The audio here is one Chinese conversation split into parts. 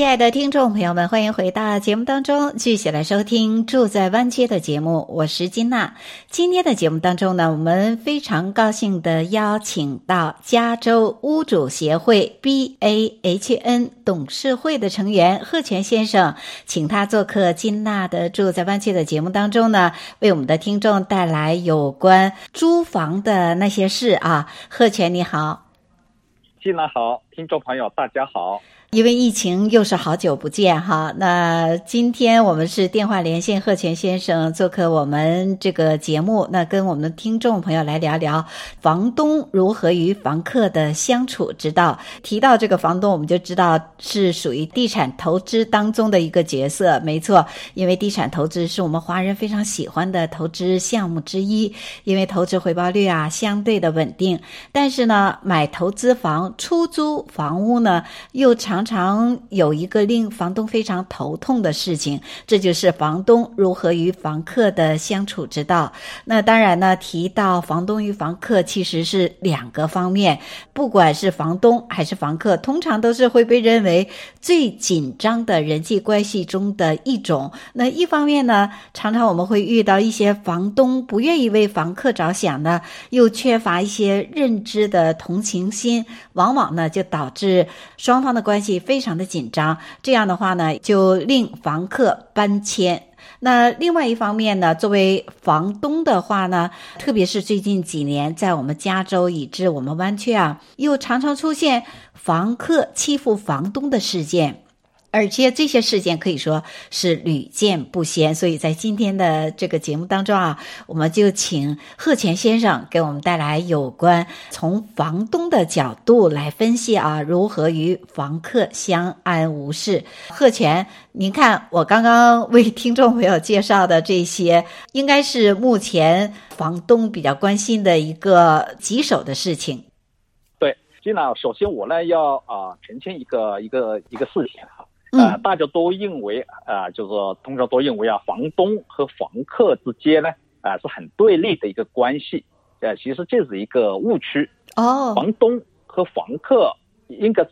亲爱的听众朋友们，欢迎回到节目当中，继续来收听《住在湾区》的节目。我是金娜。今天的节目当中呢，我们非常高兴地邀请到加州屋主协会 BAHN 董事会的成员贺全先生，请他做客金娜的《住在湾区》的节目当中呢，为我们的听众带来有关租房的那些事啊。贺全你好，金娜好，听众朋友大家好。因为疫情又是好久不见哈，那今天我们是电话连线贺全先生做客我们这个节目，那跟我们的听众朋友来聊聊房东如何与房客的相处之道。提到这个房东，我们就知道是属于地产投资当中的一个角色，没错，因为地产投资是我们华人非常喜欢的投资项目之一，因为投资回报率啊相对的稳定。但是呢，买投资房、出租房屋呢又常。常常有一个令房东非常头痛的事情，这就是房东如何与房客的相处之道。那当然呢，提到房东与房客，其实是两个方面。不管是房东还是房客，通常都是会被认为最紧张的人际关系中的一种。那一方面呢，常常我们会遇到一些房东不愿意为房客着想呢，又缺乏一些认知的同情心，往往呢就导致双方的关系。非常的紧张，这样的话呢，就令房客搬迁。那另外一方面呢，作为房东的话呢，特别是最近几年，在我们加州以至我们湾区啊，又常常出现房客欺负房东的事件。而且这些事件可以说是屡见不鲜，所以在今天的这个节目当中啊，我们就请贺全先生给我们带来有关从房东的角度来分析啊，如何与房客相安无事。贺全，您看我刚刚为听众朋友介绍的这些，应该是目前房东比较关心的一个棘手的事情。对，金娜，首先我呢要啊澄清一个一个一个事情。呃，大家都认为啊、呃，就是说通常都认为啊，房东和房客之间呢，啊、呃，是很对立的一个关系。呃，其实这是一个误区。哦，房东和房客应该是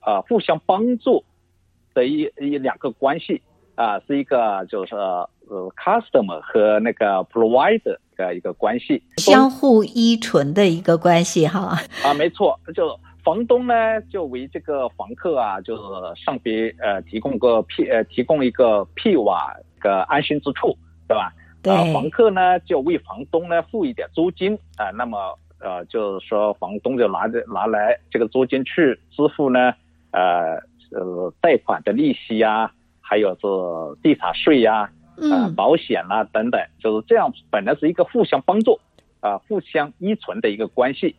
啊、呃，互相帮助的一一两个关系啊、呃，是一个就是呃，customer 和那个 provider 的一个关系，相互依存的一个关系哈。啊，没错，就。房东呢，就为这个房客啊，就是上别呃提供个庇呃提供一个庇瓦个安心之处，对吧？对。呃，房客呢，就为房东呢付一点租金啊，呃，那么呃就是说房东就拿着拿来这个租金去支付呢，呃呃贷款的利息呀，还有是地产税呀，呃保险啦等等，就是这样，本来是一个互相帮助啊，呃，互相依存的一个关系。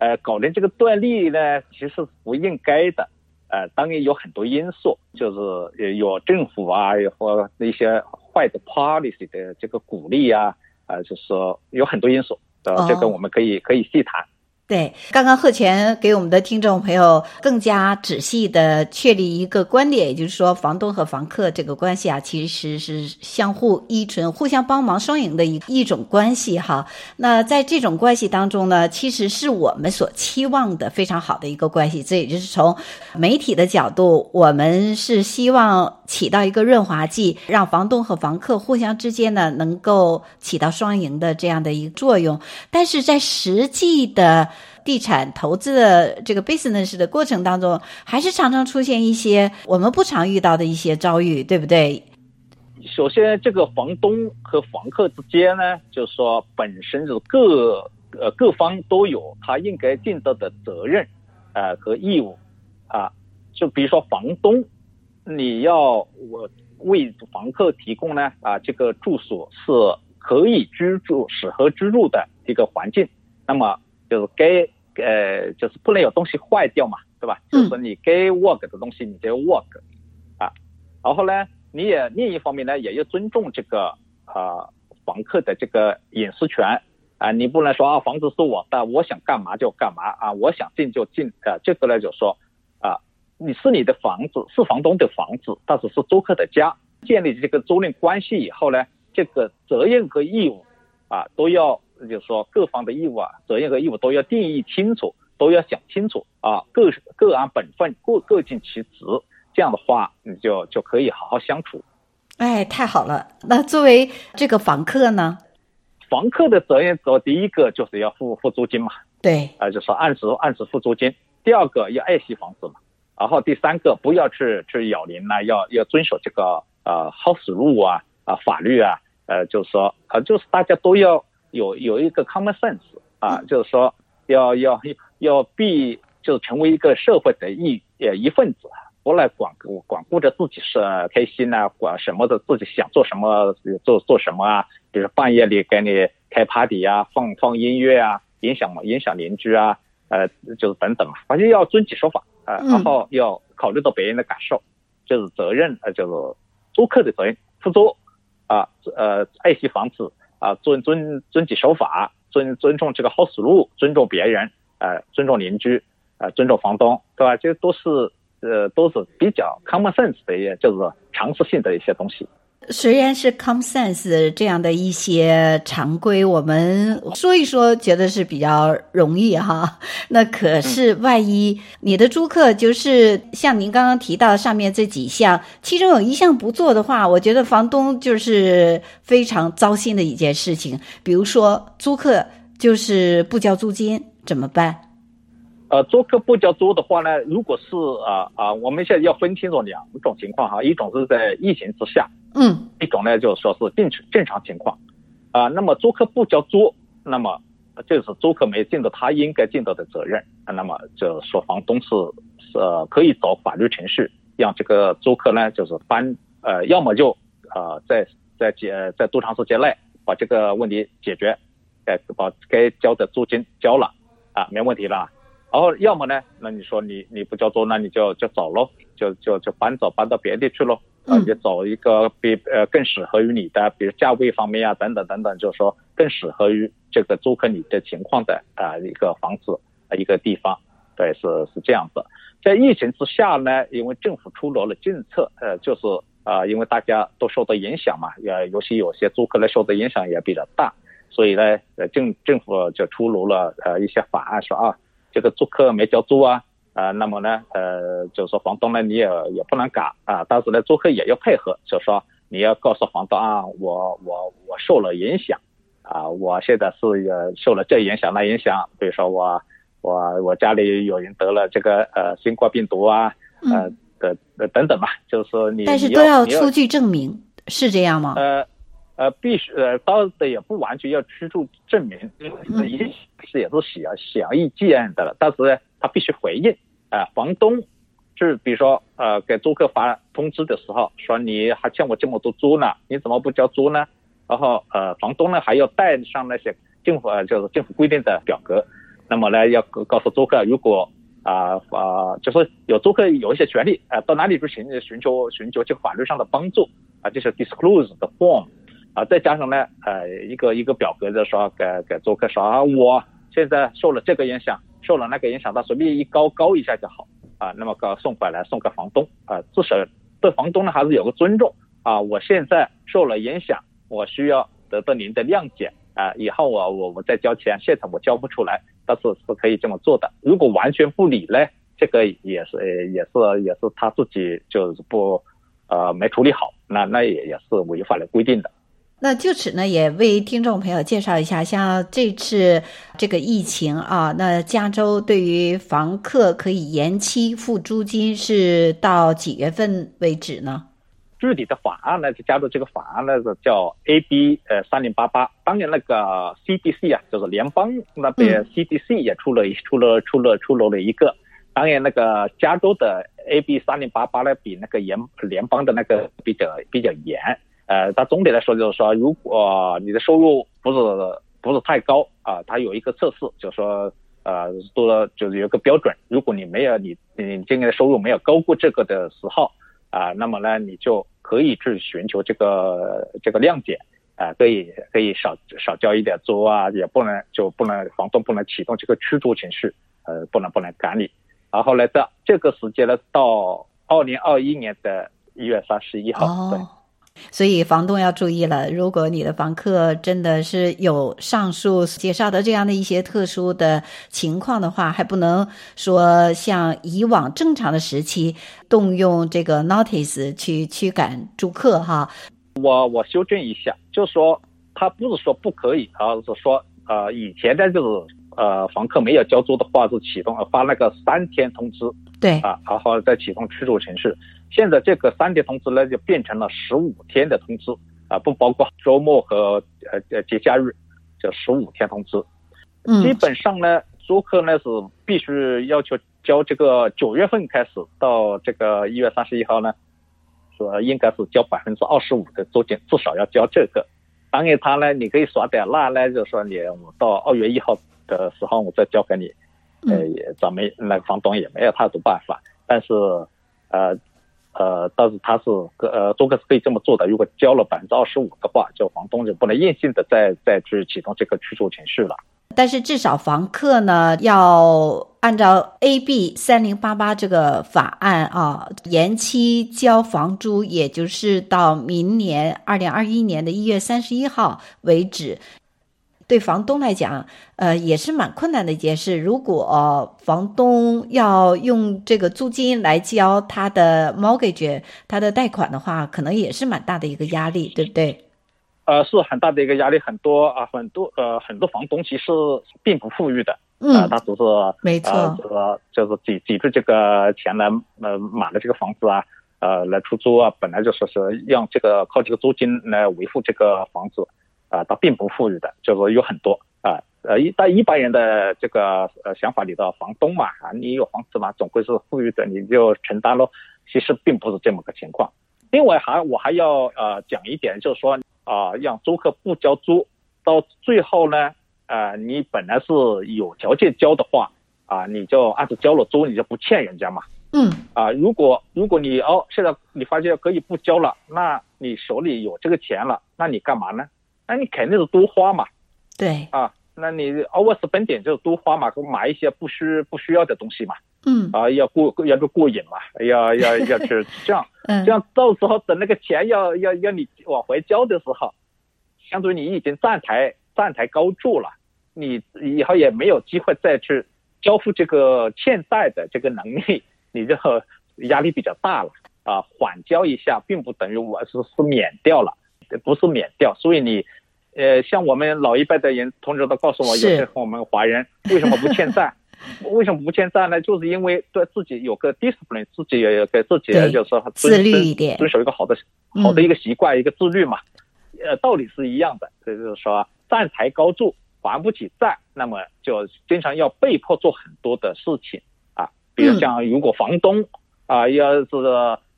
呃，搞成这个断裂呢，其实不应该的。呃，当然有很多因素，就是有政府啊，和那些坏的 policy 的这个鼓励啊，啊、呃，就是说有很多因素，呃，这个我们可以可以细谈。对，刚刚贺全给我们的听众朋友更加仔细的确立一个观点，也就是说，房东和房客这个关系啊，其实是相互依存、互相帮忙、双赢的一一种关系哈。那在这种关系当中呢，其实是我们所期望的非常好的一个关系。这也就是从媒体的角度，我们是希望起到一个润滑剂，让房东和房客互相之间呢能够起到双赢的这样的一个作用。但是在实际的地产投资的这个 business 的过程当中，还是常常出现一些我们不常遇到的一些遭遇，对不对？首先，这个房东和房客之间呢，就是说本身就各呃各方都有他应该尽到的责任，呃和义务啊。就比如说房东，你要我为房客提供呢啊这个住所是可以居住、适合居住的一个环境，那么。就是该呃，就是不能有东西坏掉嘛，对吧？嗯、就是你该 work 的东西，你就 work 啊。然后呢，你也另一方面呢，也要尊重这个啊、呃、房客的这个隐私权啊，你不能说啊，房子是我的，我想干嘛就干嘛啊，我想进就进啊，这个呢就是说啊，你是你的房子，是房东的房子，但是是租客的家，建立这个租赁关系以后呢，这个责任和义务啊都要，就是说各方的义务啊，责任和义务都要定义清楚，都要想清楚啊，各各安本分，各各尽其职，这样的话你就就可以好好相处。哎，太好了！那作为这个房客呢？房客的责任，做第一个就是要付付租金嘛。对，啊，就是按时按时付租金。第二个要爱惜房子嘛。然后第三个不要去去扰邻呢，要要遵守这个呃 house rule 啊啊法律啊，呃，就是说啊、呃，就是大家都要有有一个 common sense 啊，嗯、就是说要要要必就是成为一个社会的一呃一份子。不来管顾管顾着自己是开心啊，管什么的自己想做什么做做什么啊，比如半夜里给你开 party 啊，放放音乐啊，影响影响邻居啊，呃，就是等等嘛，反正要遵纪守法啊，呃，然后要考虑到别人的感受，就是责任呃，就是租客的责任，出租啊，呃，爱惜房子啊，遵遵遵纪守法，尊尊重这个 house rule，尊重别人，呃，尊重邻居，呃，尊重房东，对吧？这都是。呃，都是比较 common sense 的一些，就是常识性的一些东西。虽然是 common sense 这样的一些常规，我们说一说，觉得是比较容易哈。那可是万一你的租客就是像您刚刚提到上面这几项，其中有一项不做的话，我觉得房东就是非常糟心的一件事情。比如说租客就是不交租金，怎么办？呃，租客不交租的话呢，如果是啊啊、呃呃，我们现在要分清楚两种情况哈，一种是在疫情之下，嗯，一种呢就是说是正正常情况，啊、呃，那么租客不交租，那么就是租客没尽到他应该尽到的责任，那么就是说房东是是、呃、可以走法律程序，让这个租客呢就是搬呃，要么就呃在在解在多长时间内把这个问题解决，该把该交的租金交了啊，没问题了。然后要么呢，那你说你你不交租，那你就就走喽，就就就搬走，搬到别地去喽。啊，你找一个比呃更适合于你的，比如价位方面啊等等等等，就是说更适合于这个租客你的情况的啊一个房子啊一个地方。对，是是这样子。在疫情之下呢，因为政府出炉了政策，呃，就是啊，因为大家都受到影响嘛，呃尤其有些租客呢受的影响也比较大，所以呢，呃政政府就出炉了呃一些法案说啊。这个租客没交租啊，啊、呃，那么呢，呃，就是说房东呢，你也也不能赶啊，但是呢，租客也要配合，就是说你要告诉房东啊，我我我受了影响，啊，我现在是也受了这影响那影响，比如说我我我家里有人得了这个呃新冠病毒啊，呃的、嗯、等等吧，就是说你但是都要出具证明，是这样吗？呃。呃，必须呃，当然也不完全要居住证明，因为也是也是显显而易见的了。但是呢，他必须回应啊、呃，房东是比如说呃，给租客发通知的时候，说你还欠我这么多租呢，你怎么不交租呢？然后呃，房东呢还要带上那些政府呃，就是政府规定的表格，那么呢要告诉租客，如果啊啊、呃呃，就是有租客有一些权利啊、呃，到哪里去寻寻求寻求这个法律上的帮助啊，就是 disclose 的 form。啊，再加上呢，呃，一个一个表格就说给给租客说啊，我现在受了这个影响，受了那个影响，他随便一高高一下就好啊，那么个送回来送给房东啊，至少对房东呢还是有个尊重啊。我现在受了影响，我需要得到您的谅解啊，以后我我我再交钱，现在我交不出来，但是是可以这么做的。如果完全不理呢，这个也是也是也是他自己就是不呃没处理好，那那也也是违反了规定的。那就此呢，也为听众朋友介绍一下，像这次这个疫情啊，那加州对于房客可以延期付租金是到几月份为止呢？具体的法案呢，就加州这个法案呢，是叫 AB 呃三零八八。当年那个 CDC 啊，就是联邦那边 CDC 也出了、嗯、出了出了出炉了一个。当然那个加州的 AB 三零八八呢，比那个联联邦的那个比较比较严。呃，它总体来说就是说，如果你的收入不是不是太高啊，它有一个测试，就是说，呃，多了就是有个标准，如果你没有你你今年的收入没有高过这个的时候啊，那么呢，你就可以去寻求这个这个谅解啊，可以可以少少交一点租啊，也不能就不能房东不能启动这个驱逐程序，呃，不能不能赶你。然后呢，到这个时间呢，到二零二一年的一月三十一号。哦、对，所以房东要注意了，如果你的房客真的是有上述介绍的这样的一些特殊的情况的话，还不能说像以往正常的时期动用这个 notice 去驱赶租客哈。我我修正一下，就是说他不是说不可以，而是说呃以前的就是呃房客没有交租的话是启动发那个三天通知，对啊，然后再启动驱逐程序。现在这个三天通知呢就变成了十五天的通知啊，不包括周末和呃呃节假日，就十五天通知。嗯，基本上呢，租客呢是必须要求交这个九月份开始到这个一月三十一号呢。说应该是交百分之二十五的租金，至少要交这个。当然他呢，你可以耍点赖呢，就说你我到二月一号的时候我再交给你，呃，咱们那个房东也没有太多办法。但是，呃，呃，但是他是呃，租客是可以这么做的。如果交了百分之二十五的话，就房东就不能硬性的再再去启动这个驱逐程序了。但是至少房客呢，要按照 AB 三零八八这个法案啊，延期交房租，也就是到明年二零二一年的一月三十一号为止。对房东来讲，呃，也是蛮困难的一件事。如果房东要用这个租金来交他的 mortgage，他的贷款的话，可能也是蛮大的一个压力，对不对？呃，是很大的一个压力，很多啊，很多呃，很多房东其实并不富裕的，嗯，呃、他只是没错，呃，就是挤挤出这个钱来呃买了这个房子啊，呃，来出租啊，本来就说是用这个靠这个租金来维护这个房子，啊、呃，他并不富裕的，就是有很多啊，呃，一在一般人的这个呃想法里的房东嘛，啊，你有房子嘛，总归是富裕的，你就承担咯，其实并不是这么个情况。另外还我还要呃讲一点，就是说。啊，让租客不交租，到最后呢，呃，你本来是有条件交的话，啊，你就按照交了租，你就不欠人家嘛。嗯。啊，如果如果你哦，现在你发现可以不交了，那你手里有这个钱了，那你干嘛呢？那你肯定是多花嘛。对。啊，那你 overspending 就是多花嘛，买一些不需不需要的东西嘛。嗯。啊，要过要个过瘾嘛，要要要去这样。嗯，这样到时候等那个钱要要要你往回交的时候，相当于你已经站台站台高筑了，你以后也没有机会再去交付这个欠债的这个能力，你就压力比较大了啊。缓交一下，并不等于我是是免掉了，不是免掉。所以你，呃，像我们老一辈的人，同志都告诉我，有些我们华人为什么不欠债？为什么不欠债呢？就是因为对自己有个 discipline，自己也给自己就是说自律一点，遵守一个好的好的一个习惯，一个自律嘛。呃，道理是一样的，所以就是说站台高筑，还不起债，那么就经常要被迫做很多的事情啊。比如像如果房东啊要是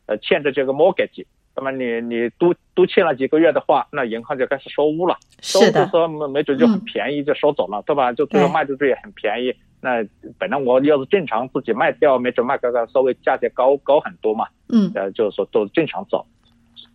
呃欠着这个 mortgage，那么你你都都欠了几个月的话，那银行就开始收屋了，收的时候没没准就很便宜就收走了，对吧？就最后卖出去也很便宜。那本来我要是正常自己卖掉，没准卖个个稍微价钱高高很多嘛。嗯，呃，就是说都正常走，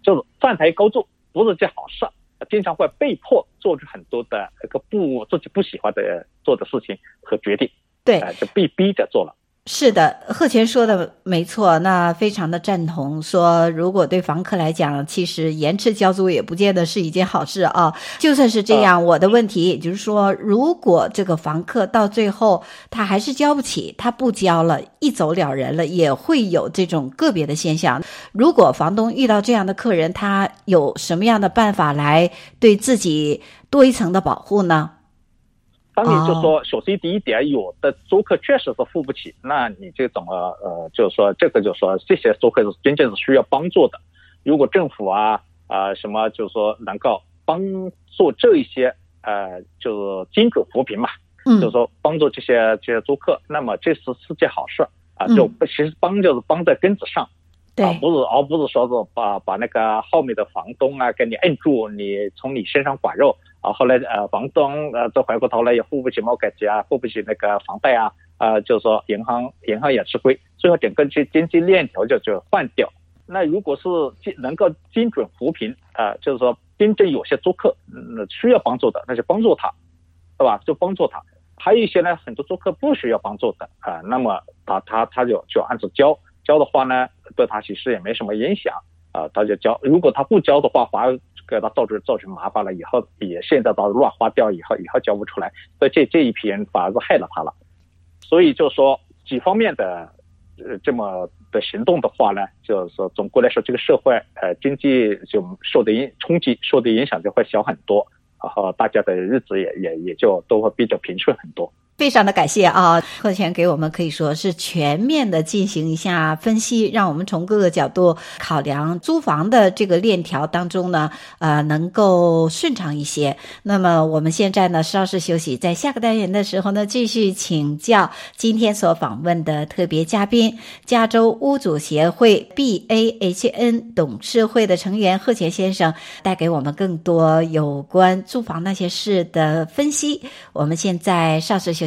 就是站台高筑不是件好事，经常会被迫做出很多的一个不自己不喜欢的做的事情和决定。对，呃，就被逼着做了。是的，贺全说的没错，那非常的赞同。说如果对房客来讲，其实延迟交租也不见得是一件好事啊。就算是这样，我的问题也就是说，如果这个房客到最后他还是交不起，他不交了，一走了人了，也会有这种个别的现象。如果房东遇到这样的客人，他有什么样的办法来对自己多一层的保护呢？当你就说，首先第一点，有的租客确实是付不起，那你就怎么呃，就是说这个就是说这些租客是真正是需要帮助的。如果政府啊啊、呃、什么就是说能够帮助这一些呃就是精准扶贫嘛，嗯，就是说帮助这些这些租客，那么这是是件好事啊，就其实帮就是帮在根子上，啊不是而不是说是把把那个后面的房东啊给你摁住，你从你身上刮肉。啊，后来呃，房东呃，都回过头来也付不起 mortgage 啊，付不起那个房贷啊，啊、呃，就是说银行银行也吃亏，最后整个经经济链条就就换掉。那如果是精能够精准扶贫啊、呃，就是说真正有些租客嗯需要帮助的，那就帮助他，对吧？就帮助他。还有一些呢，很多租客不需要帮助的啊，那么他他他就就按时交交的话呢，对他其实也没什么影响啊，他就交。如果他不交的话，反而给他造成造成麻烦了，以后也现在到乱花掉，以后以后交不出来，所以这这一批人反而是害了他了。所以就说几方面的呃这么的行动的话呢，就是说总归来说，这个社会呃经济就受的影冲击受的影响就会小很多。然后大家的日子也也也就都会比较平顺很多。非常的感谢啊，贺全给我们可以说是全面的进行一下分析，让我们从各个角度考量租房的这个链条当中呢，呃，能够顺畅一些。那么我们现在呢稍事休息，在下个单元的时候呢，继续请教今天所访问的特别嘉宾，加州屋主协会 BAHN 董事会的成员贺全先生，带给我们更多有关租房那些事的分析。我们现在稍事休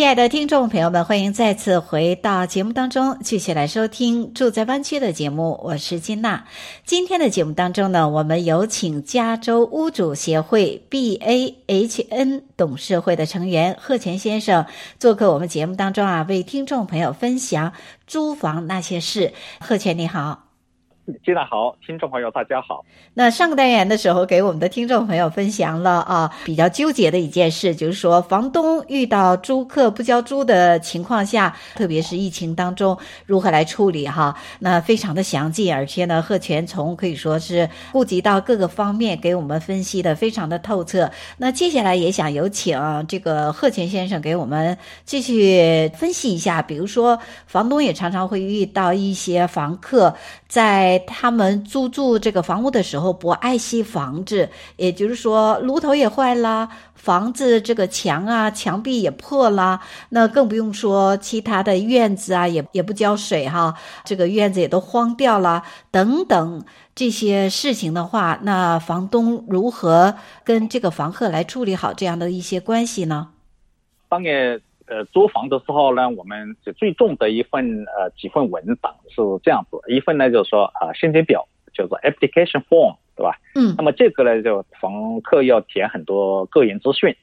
亲爱的听众朋友们，欢迎再次回到节目当中，继续来收听住在湾区的节目。我是金娜。今天的节目当中呢，我们有请加州屋主协会 BAHN 董事会的成员贺全先生做客我们节目当中啊，为听众朋友分享租房那些事。贺全你好。金娜好，听众朋友大家好。那上个单元的时候，给我们的听众朋友分享了啊，比较纠结的一件事，就是说房东遇到租客不交租的情况下，特别是疫情当中如何来处理哈。那非常的详尽，而且呢，贺全从可以说是顾及到各个方面，给我们分析的非常的透彻。那接下来也想有请这个贺全先生给我们继续分析一下，比如说房东也常常会遇到一些房客在。他们租住这个房屋的时候不爱惜房子，也就是说炉头也坏了，房子这个墙啊墙壁也破了，那更不用说其他的院子啊也也不浇水哈，这个院子也都荒掉了等等这些事情的话，那房东如何跟这个房客来处理好这样的一些关系呢？当然。呃，租房的时候呢，我们就最重的一份呃几份文档是这样子，一份呢就是说啊申请表，叫做 application form，对吧？嗯。那么这个呢，就房客要填很多个人资讯，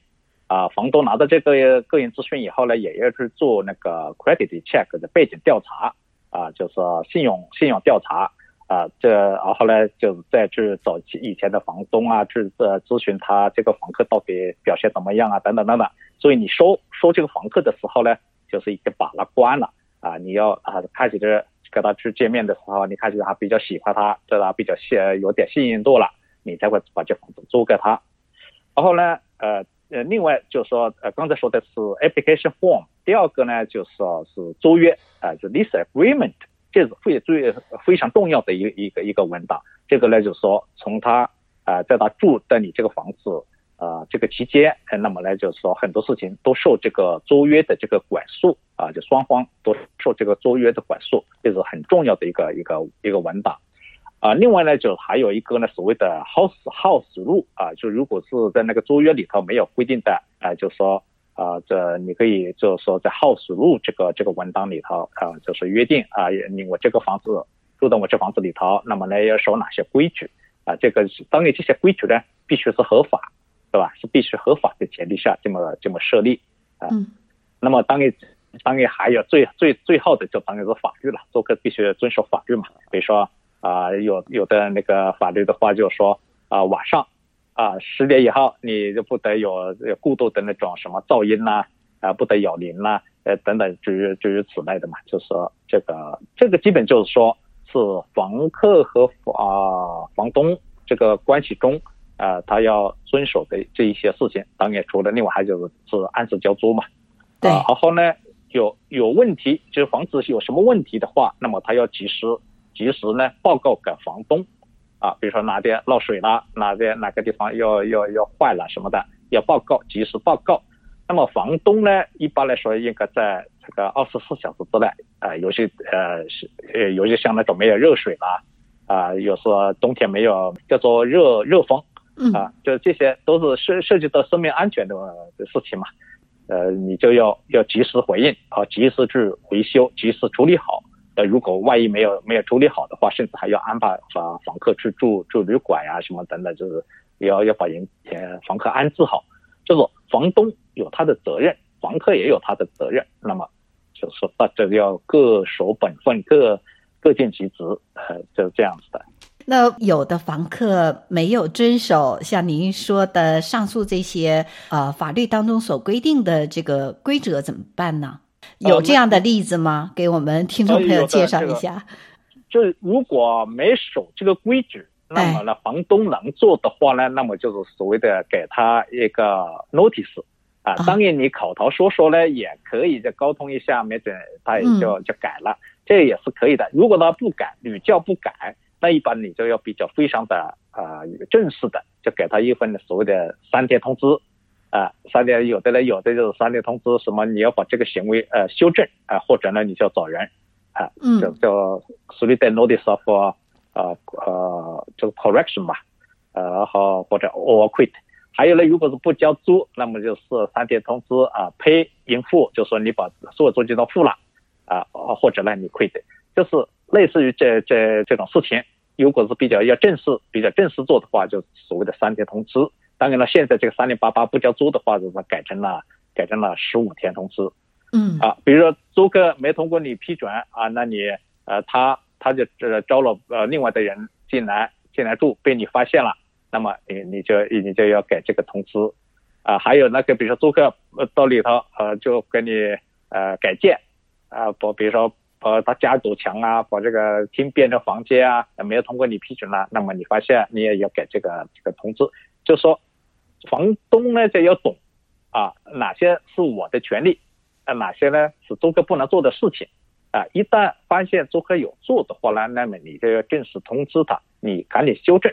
啊，房东拿到这个个人资讯以后呢，也要去做那个 credit check 的背景调查，啊，就是信用信用调查，啊，这然后呢就再去找以前的房东啊，去呃咨询他这个房客到底表现怎么样啊，等等等等。所以你收收这个房客的时候呢，就是已经把他关了啊！你要啊开始跟他去见面的时候，你开始他比较喜欢他，对他比较信有点信任度了，你才会把这房子租给他。然后呢，呃呃，另外就是说，呃，刚才说的是 application form，第二个呢就是说是租约啊，就 lease agreement，这是非最非常重要的一个一个一个文档。这个呢就是说，从他啊在他住的你这个房子。啊、这个期间，那么呢，就是说很多事情都受这个租约的这个管束啊，就双方都受这个租约的管束，这是很重要的一个一个一个文档。啊，另外呢，就还有一个呢，所谓的 house house rule 啊，就如果是在那个租约里头没有规定的，啊，就说啊，这你可以就是说在 house rule 这个这个文档里头啊，就是约定啊，你我这个房子住到我这房子里头，那么呢要守哪些规矩啊？这个当然这些规矩呢必须是合法。对吧？是必须合法的前提下这么这么设立啊。嗯。那么当然，当然还有最最最后的就当然是法律了。做客必须遵守法律嘛。比如说啊、呃，有有的那个法律的话就是说啊、呃，晚上啊十点以后你就不得有有过度的那种什么噪音呐啊、呃，不得扰邻呐，呃等等诸如诸如此类的嘛。就是说这个这个基本就是说是房客和啊、呃、房东这个关系中。啊、呃，他要遵守的这一些事情，当然除了另外还就是是按时交租嘛。对。然后呢，有有问题，就是房子有什么问题的话，那么他要及时及时呢报告给房东，啊，比如说哪边漏水了，哪边哪个地方要要要坏了什么的，要报告及时报告。那么房东呢，一般来说应该在这个二十四小时之内，啊，有些呃是呃有些像那种没有热水了，啊，有时候冬天没有叫做热热风，啊，就这些都是涉涉及到生命安全的事情嘛。呃，你就要要及时回应啊，及时去维修，及时处理好。呃，如果万一没有没有处理好的话，甚至还要安排房房客去住住旅馆呀、什么等等，就是要要把人呃房客安置好。就是房东有他的责任，房客也有他的责任。那么就是说，大家要各守本分，各各尽其职，呃，就是这样子的。那有的房客没有遵守像您说的上述这些呃法律当中所规定的这个规则怎么办呢？有这样的例子吗？给我们听众朋友介绍一下。就是如果没守这个规矩，那么呢，房东能做的话呢，那么就是所谓的给他一个 notice 啊。当然你口头说说呢也可以，就沟通一下，没准他也就就改了，这也是可以的。如果他不改，屡教不改。那一般你就要比较非常的啊、呃、正式的，就给他一份所谓的三天通知，啊、呃、三天有的呢有的就是三天通知，什么你要把这个行为呃修正啊、呃，或者呢你就要找人啊，呃、就叫所谓的 notice of 呃呃这个 correction 吧，呃好或者 or quit，还有呢如果是不交租，那么就是三天通知啊 pay in full，就说你把所有租金都付了啊、呃，或者呢你 quit，就是。类似于这这这种事情，如果是比较要正式、比较正式做的话，就所谓的三天通知。当然了，现在这个三零八八不交租的话，就是改成了改成了十五天通知。嗯啊，比如说租客没通过你批准啊，那你呃他他就呃招了呃另外的人进来进来住，被你发现了，那么你你就你就要改这个通知。啊，还有那个比如说租客呃到里头呃就给你呃改建啊，不比如说。呃，他加堵墙啊，把这个厅变成房间啊，没有通过你批准了，那么你发现你也要给这个这个通知，就说房东呢就要懂啊，哪些是我的权利，啊，哪些呢是租客不能做的事情，啊，一旦发现租客有做的话呢，那么你就要正式通知他，你赶紧修正，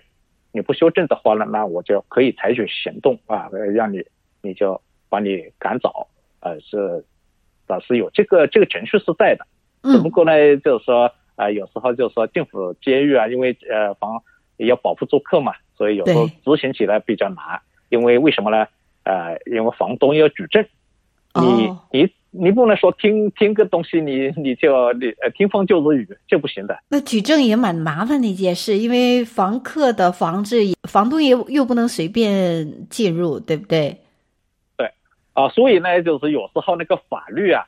你不修正的话呢，那我就可以采取行动啊，让你你就把你赶走，呃，是，啊，是有这个这个程序是在的。只不过呢，就是说，啊、呃，有时候就是说政府监狱啊，因为呃房也要保护住客嘛，所以有时候执行起来比较难。因为为什么呢？呃，因为房东要举证，你、哦、你你不能说听听个东西你，你你就你呃听风就是雨，这不行的。那举证也蛮麻烦的一件事，因为房客的房子，房东也又不能随便进入，对不对？对，啊、呃，所以呢，就是有时候那个法律啊。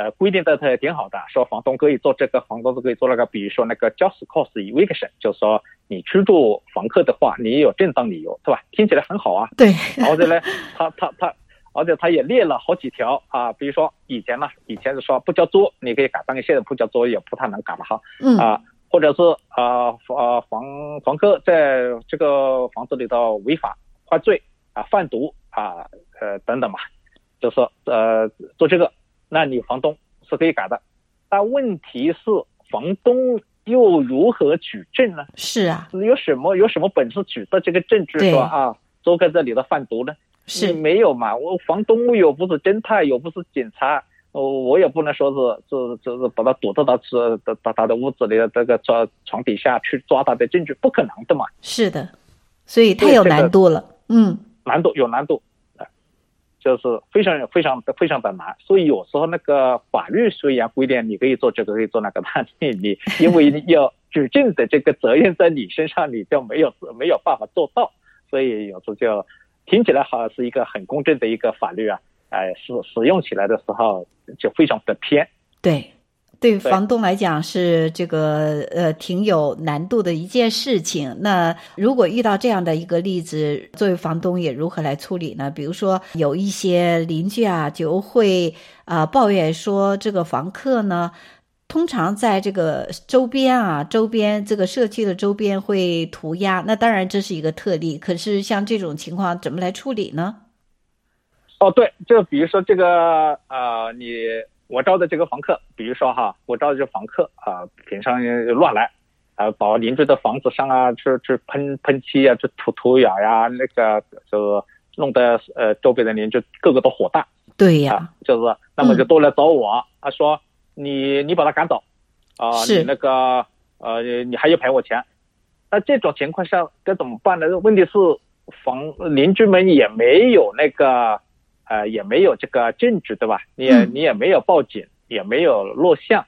呃，规定的它也挺好的，说房东可以做这个，房东都可以做那个。比如说那个 just cause eviction，就是说你驱逐房客的话，你也有正当理由，是吧？听起来很好啊。对。而且呢，他他他，而且他也列了好几条啊，比如说以前呢，以前是说不交租，你可以改，但是现在不交租也不太能改了哈。嗯。啊，或者是啊啊房房客在这个房子里头违法犯罪啊贩毒啊呃等等嘛，就是说呃做这个。那你房东是可以改的，但问题是房东又如何举证呢？是啊，有什么有什么本事举的这个证据说啊，周哥这里的贩毒呢？是没有嘛？我房东又不是侦探，又不是警察，我我也不能说是是就是把他躲到他是到到他的屋子里的这个床床底下去抓他的证据，不可能的嘛。是的，所以太有难度了。嗯，难度有难度。就是非常非常非常的难，所以有时候那个法律虽然规定你可以做这个可以做那个，但是你因为要举证的这个责任在你身上，你就没有没有办法做到，所以有时候就听起来好像是一个很公正的一个法律啊，哎，使使用起来的时候就非常的偏。对。对房东来讲是这个呃挺有难度的一件事情。那如果遇到这样的一个例子，作为房东也如何来处理呢？比如说有一些邻居啊就会啊、呃、抱怨说，这个房客呢通常在这个周边啊周边这个社区的周边会涂鸦。那当然这是一个特例，可是像这种情况怎么来处理呢？哦，对，就比如说这个呃你。我招的这个房客，比如说哈，我招的这房客啊，平常乱来，啊，把邻居的房子上啊，去去喷喷漆啊，去涂涂鸦呀，那个就弄得呃周边的邻居个个都火大。对呀、啊，就是，那么就都来找我，嗯、他说你你把他赶走，啊、呃，你那个呃你还要赔我钱，那这种情况下该怎么办呢？问题是房邻居们也没有那个。呃，也没有这个证据，对吧？你也你也没有报警，嗯、也没有录像，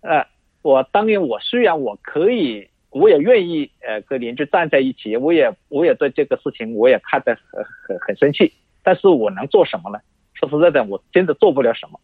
呃，我当年我虽然我可以，我也愿意呃跟邻居站在一起，我也我也对这个事情我也看得很很很生气，但是我能做什么呢？说实在的，我真的做不了什么。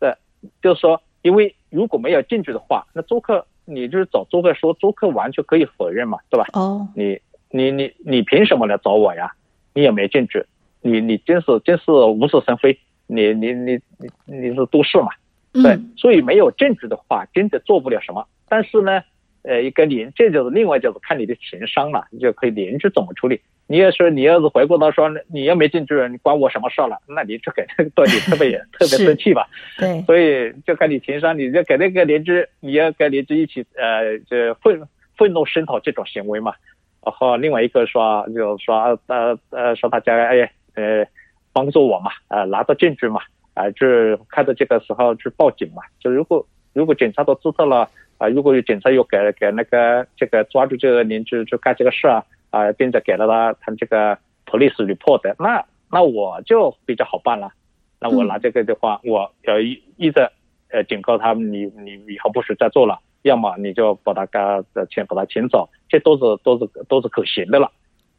对，就是说，因为如果没有证据的话，那租客你就是找租客说，租客完全可以否认嘛，对吧？哦，你你你你凭什么来找我呀？你也没证据。你你真是真是无事生非，你你你你你是都市嘛，对，所以没有证据的话，真的做不了什么。但是呢，呃，一个邻，这就是另外就是看你的情商了，你就可以邻居怎么处理。你要是你要是回过头说，你又没证据，你关我什么事了？那你就给那个对你特别 特别生气吧。对，所以就看你情商，你就给那个邻居，你要跟邻居一起呃，就愤愤怒声讨这种行为嘛。然后另外一个说，就说呃呃说大家哎。呃，帮助我嘛，呃，拿到证据嘛，啊、呃，就看到这个时候去报警嘛。就如果如果警察都知道了，啊、呃，如果有警察又给给那个这个抓住这个邻居去干这个事啊，啊、呃，并且给了他他这个 police report，那那我就比较好办了。那我拿这个的话，嗯、我要一一直呃警告他们，你你以后不许再做了，要么你就把他的钱把他请走，这都是都是都是可行的了。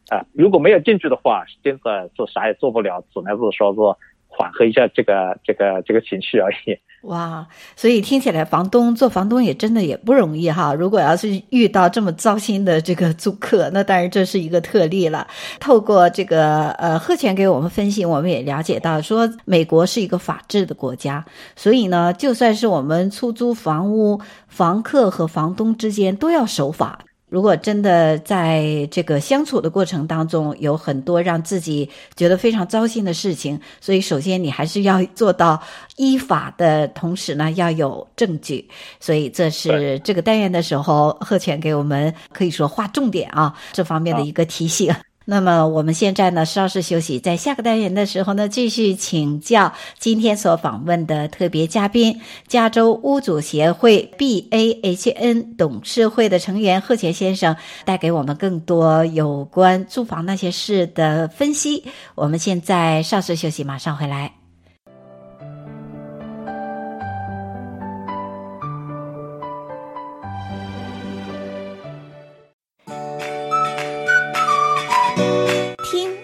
啊，如果没有证据的话，真的是啥也做不了，只能是说是缓和一下这个这个这个情绪而已。哇，所以听起来房东做房东也真的也不容易哈。如果要是遇到这么糟心的这个租客，那当然这是一个特例了。透过这个呃贺泉给我们分析，我们也了解到说，美国是一个法治的国家，所以呢，就算是我们出租房屋，房客和房东之间都要守法。如果真的在这个相处的过程当中有很多让自己觉得非常糟心的事情，所以首先你还是要做到依法的同时呢，要有证据。所以这是这个单元的时候，贺全给我们可以说划重点啊，这方面的一个提醒。那么我们现在呢，稍事休息，在下个单元的时候呢，继续请教今天所访问的特别嘉宾，加州屋主协会 BAHN 董事会的成员贺全先生，带给我们更多有关住房那些事的分析。我们现在稍事休息，马上回来。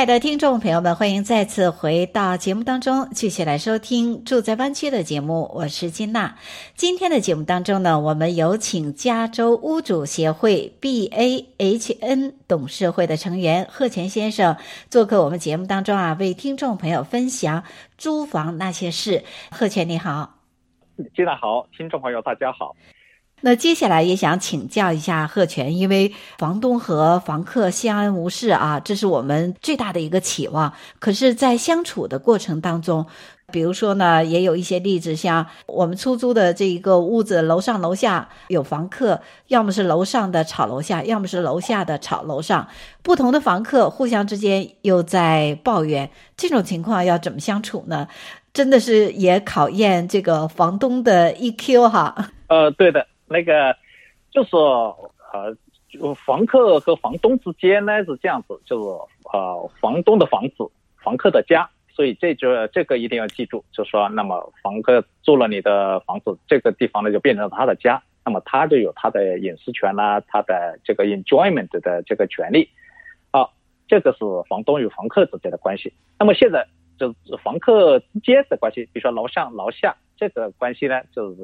亲爱的听众朋友们，欢迎再次回到节目当中，继续来收听《住在湾区》的节目。我是金娜。今天的节目当中呢，我们有请加州屋主协会 BAHN 董事会的成员贺全先生做客我们节目当中啊，为听众朋友分享租房那些事。贺全你好，金娜好，听众朋友大家好。那接下来也想请教一下贺全，因为房东和房客相安无事啊，这是我们最大的一个期望。可是，在相处的过程当中，比如说呢，也有一些例子，像我们出租的这一个屋子，楼上楼下有房客，要么是楼上的吵楼下，要么是楼下的吵楼上，不同的房客互相之间又在抱怨，这种情况要怎么相处呢？真的是也考验这个房东的 EQ 哈。呃，对的。那个就是呃，房客和房东之间呢是这样子，就是呃，房东的房子，房客的家，所以这就这个一定要记住，就是说，那么房客住了你的房子，这个地方呢就变成了他的家，那么他就有他的隐私权啦，他的这个 enjoyment 的这个权利，好，这个是房东与房客之间的关系。那么现在就是房客之间的关系，比如说楼上楼下这个关系呢，就是。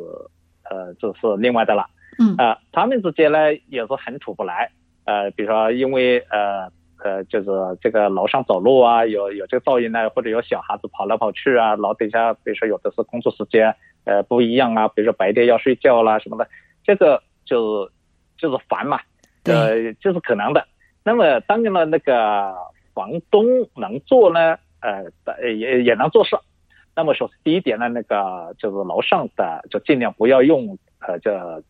呃，这是另外的了。嗯啊、呃，他们之间呢也是很处不来。呃，比如说因为呃呃，就是这个楼上走路啊，有有这个噪音呢，或者有小孩子跑来跑去啊，楼底下比如说有的是工作时间呃不一样啊，比如说白天要睡觉啦什么的，这个就就是烦嘛，呃，就是可能的。那么当然了，那个房东能做呢，呃，也也能做事。那么首先第一点呢，那个就是楼上的就尽量不要用呃这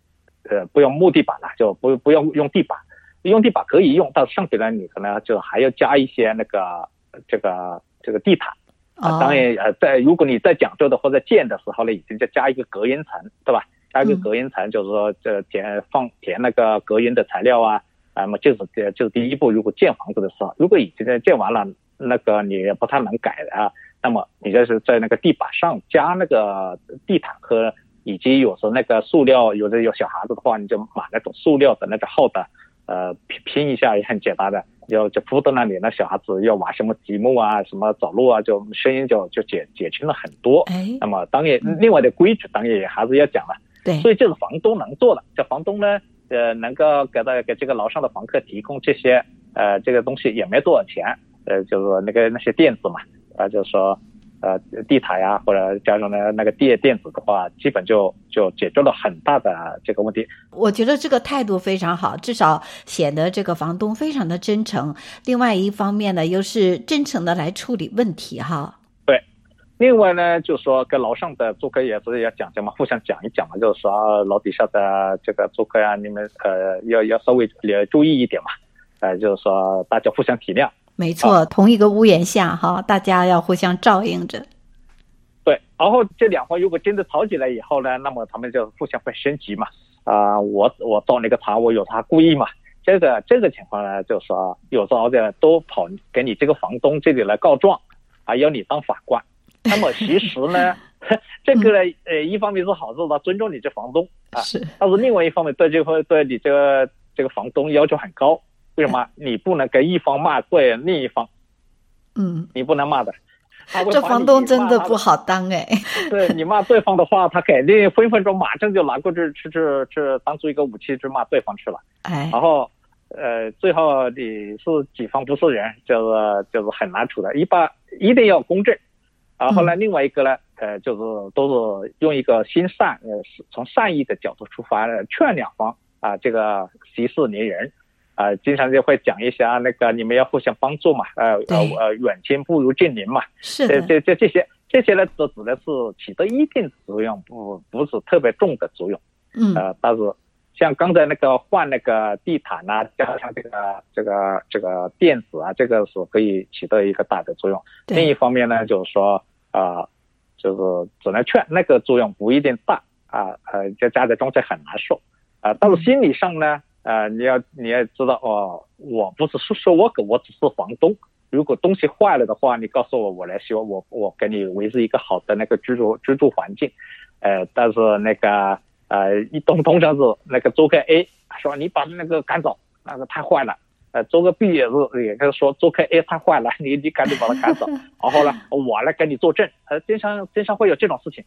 呃不用木地板了，就不不要用地板。用地板可以用，但是上边呢，你可能就还要加一些那个这个这个地毯啊。当然呃，在如果你在讲究的或者建的时候呢，已经就加一个隔音层，对吧？加一个隔音层，就是说这填放填那个隔音的材料啊。那么就是这就是第一步，如果建房子的时候，如果已经建完了，那个你不太能改啊。那么你就是在那个地板上加那个地毯和以及有时候那个塑料，有的有小孩子的话，你就买那种塑料的那个厚的。呃，拼拼一下也很简单的，就就 铺到那里，那小孩子要玩什么积木啊，什么走路啊，就声音就就减减轻了很多。哎，那么当然，另外的规矩当然也还是要讲了。对，所以这是房东能做的，这房东呢，呃，能够给到给这个楼上的房客提供这些呃这个东西也没多少钱，呃，就是那个那些垫子嘛，啊、呃，就是说。呃，地毯呀，或者加上呢那个垫垫子的话，基本就就解决了很大的这个问题。我觉得这个态度非常好，至少显得这个房东非常的真诚。另外一方面呢，又是真诚的来处理问题哈。对，另外呢，就是说跟楼上的租客也是要讲讲嘛，互相讲一讲嘛，就是说楼底下的这个租客啊，你们呃要要稍微也注意一点嘛，呃，就是说大家互相体谅。没错，同一个屋檐下哈，大家要互相照应着。对，然后这两方如果真的吵起来以后呢，那么他们就互相会升级嘛。啊、呃，我我找那个茬，我有他故意嘛。这个这个情况呢，就是说有时候的都跑给你这个房东这里来告状，啊要你当法官。那么其实呢，这个呢，呃，一方面是好处，他尊重你这房东啊，是。但是另外一方面，对这个对你这个这个房东要求很高。为什么你不能跟一方骂对另一方？嗯，你不能骂的。这房东真的不好当哎。对，你骂对方的话，他肯定分分钟马上就拿过去去去去当做一个武器去骂对方去了。哎，然后呃，最后你是己方不是人，就是就是很难处的。一般一定要公正。然后呢，另外一个呢，呃，就是都是用一个心善，呃，从善意的角度出发，劝两方啊，这个息事宁人。啊、呃，经常就会讲一下那个你们要互相帮助嘛，呃呃呃，远亲不如近邻嘛，是这这这这些这些呢，都指的是起到一定作用，不不是特别重的作用。嗯，呃，但是像刚才那个换那个地毯啊，加上这个这个这个垫子啊，这个是可以起到一个大的作用。另一方面呢，就是说啊、呃，就是只能劝，那个作用不一定大啊，呃，就家在中间很难受啊、呃，但是心理上呢。呃，你要你要知道哦，我不是说说我狗，我只是房东。如果东西坏了的话，你告诉我，我来修，我我给你维持一个好的那个居住居住环境。呃，但是那个呃，一通通常是那个租客 A 说你把那个赶走，那个太坏了。呃，租客 B 也是也就是说租客 A 太坏了，你你赶紧把他赶走。然后呢，我来给你作证。呃，经常经常会有这种事情。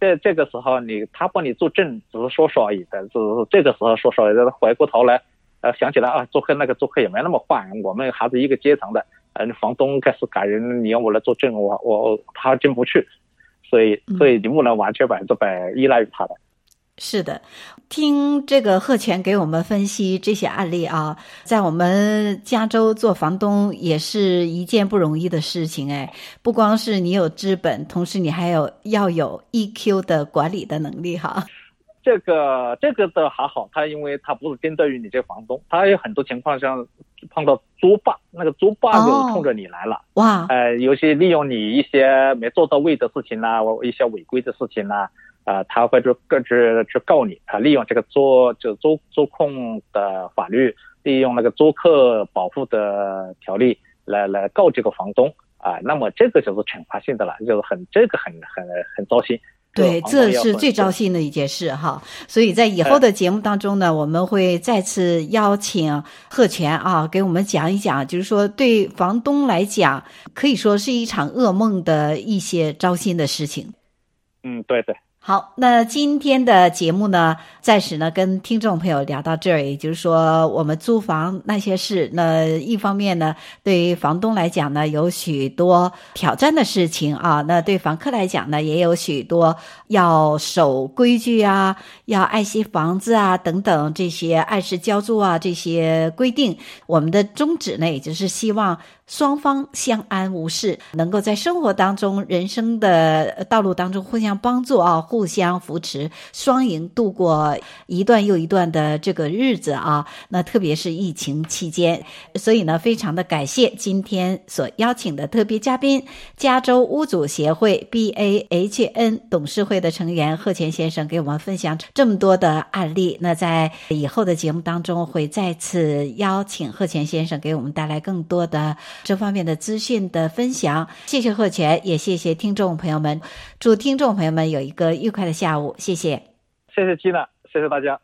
这这个时候你他帮你做证，只是说说而已的，只是这个时候说说而已。回过头来，呃，想起来啊，租客那个租客也没那么坏，我们还是一个阶层的。嗯，房东开始赶人，你要我来做证，我我他进不去，所以所以你不能完全百分之百依赖于他的。是的，听这个贺全给我们分析这些案例啊，在我们加州做房东也是一件不容易的事情哎，不光是你有资本，同时你还有要有 EQ 的管理的能力哈。这个这个倒还好，他因为他不是针对于你这房东，他有很多情况下碰到租霸，那个租霸就冲着你来了，哦、哇，呃，有些利用你一些没做到位的事情呐，或一些违规的事情呐。啊、呃，他会就各自去告你啊，利用这个租就租租控的法律，利用那个租客保护的条例来来告这个房东啊，那么这个就是惩罚性的了，就是很这个很很很糟心。对，这是最糟心的一件事哈。所以在以后的节目当中呢，嗯、我们会再次邀请贺全啊，给我们讲一讲，就是说对房东来讲，可以说是一场噩梦的一些糟心的事情。嗯，对对。好，那今天的节目呢，暂时呢跟听众朋友聊到这儿，也就是说，我们租房那些事，那一方面呢，对于房东来讲呢，有许多挑战的事情啊，那对房客来讲呢，也有许多要守规矩啊，要爱惜房子啊等等这些按时交租啊这些规定。我们的宗旨呢，也就是希望。双方相安无事，能够在生活当中、人生的道路当中互相帮助啊，互互相扶持，双赢度过一段又一段的这个日子啊。那特别是疫情期间，所以呢，非常的感谢今天所邀请的特别嘉宾——加州屋主协会 BAHN 董事会的成员贺干先生，给我们分享这么多的案例。那在以后的节目当中，会再次邀请贺干先生给我们带来更多的。这方面的资讯的分享，谢谢贺干，也谢谢听众朋友们，祝听众朋友们有一个愉快的下午，谢谢，谢谢吉娜谢谢大家。